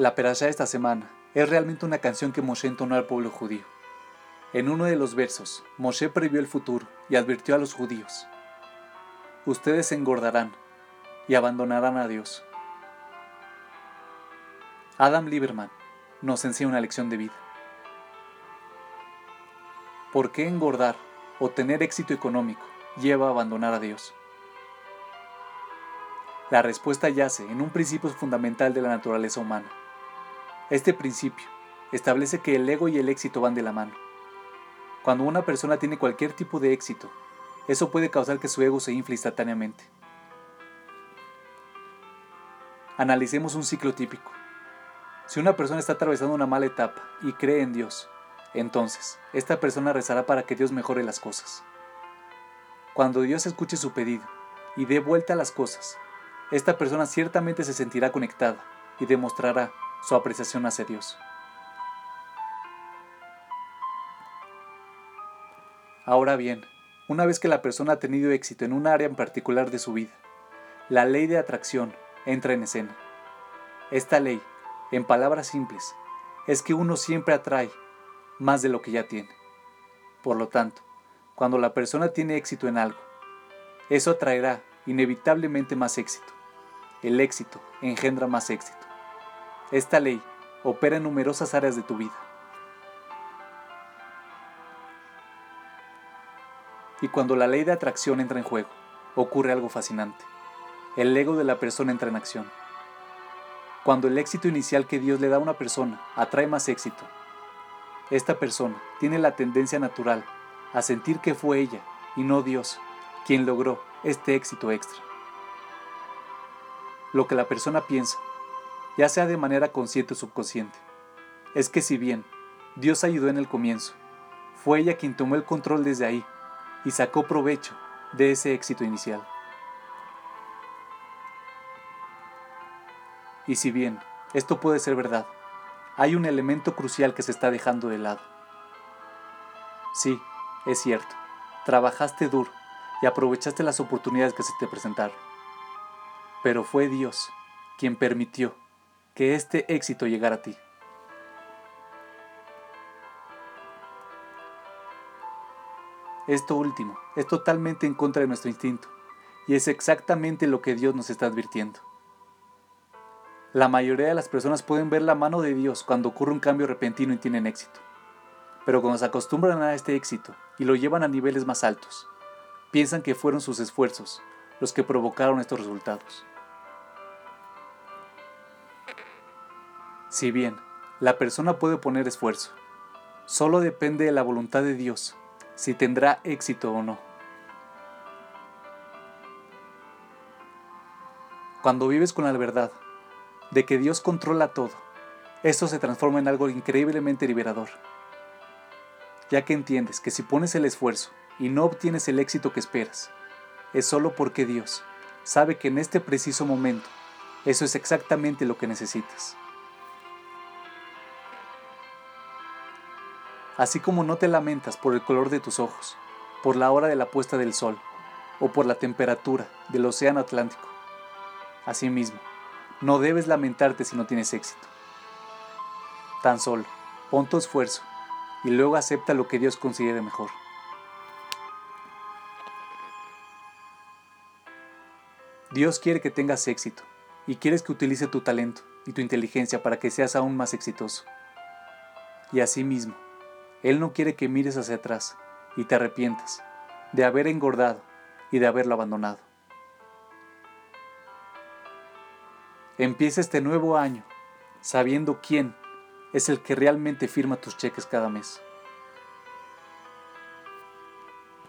La perashá de esta semana es realmente una canción que Moshe entonó al pueblo judío. En uno de los versos, Moshe previó el futuro y advirtió a los judíos: Ustedes se engordarán y abandonarán a Dios. Adam Lieberman nos enseña una lección de vida. ¿Por qué engordar o tener éxito económico lleva a abandonar a Dios? La respuesta yace en un principio fundamental de la naturaleza humana este principio establece que el ego y el éxito van de la mano. Cuando una persona tiene cualquier tipo de éxito, eso puede causar que su ego se infle instantáneamente. Analicemos un ciclo típico. Si una persona está atravesando una mala etapa y cree en Dios, entonces esta persona rezará para que Dios mejore las cosas. Cuando Dios escuche su pedido y dé vuelta a las cosas, esta persona ciertamente se sentirá conectada y demostrará su apreciación hacia Dios. Ahora bien, una vez que la persona ha tenido éxito en un área en particular de su vida, la ley de atracción entra en escena. Esta ley, en palabras simples, es que uno siempre atrae más de lo que ya tiene. Por lo tanto, cuando la persona tiene éxito en algo, eso atraerá inevitablemente más éxito. El éxito engendra más éxito. Esta ley opera en numerosas áreas de tu vida. Y cuando la ley de atracción entra en juego, ocurre algo fascinante. El ego de la persona entra en acción. Cuando el éxito inicial que Dios le da a una persona atrae más éxito, esta persona tiene la tendencia natural a sentir que fue ella y no Dios quien logró este éxito extra. Lo que la persona piensa ya sea de manera consciente o subconsciente. Es que si bien Dios ayudó en el comienzo, fue ella quien tomó el control desde ahí y sacó provecho de ese éxito inicial. Y si bien esto puede ser verdad, hay un elemento crucial que se está dejando de lado. Sí, es cierto, trabajaste duro y aprovechaste las oportunidades que se te presentaron. Pero fue Dios quien permitió que este éxito llegara a ti. Esto último es totalmente en contra de nuestro instinto y es exactamente lo que Dios nos está advirtiendo. La mayoría de las personas pueden ver la mano de Dios cuando ocurre un cambio repentino y tienen éxito. Pero cuando se acostumbran a este éxito y lo llevan a niveles más altos, piensan que fueron sus esfuerzos los que provocaron estos resultados. Si bien la persona puede poner esfuerzo, solo depende de la voluntad de Dios si tendrá éxito o no. Cuando vives con la verdad de que Dios controla todo, eso se transforma en algo increíblemente liberador, ya que entiendes que si pones el esfuerzo y no obtienes el éxito que esperas, es solo porque Dios sabe que en este preciso momento eso es exactamente lo que necesitas. Así como no te lamentas por el color de tus ojos, por la hora de la puesta del sol o por la temperatura del océano Atlántico. Asimismo, no debes lamentarte si no tienes éxito. Tan solo, pon tu esfuerzo y luego acepta lo que Dios considere mejor. Dios quiere que tengas éxito y quieres que utilice tu talento y tu inteligencia para que seas aún más exitoso. Y asimismo, él no quiere que mires hacia atrás y te arrepientas de haber engordado y de haberlo abandonado. Empieza este nuevo año sabiendo quién es el que realmente firma tus cheques cada mes.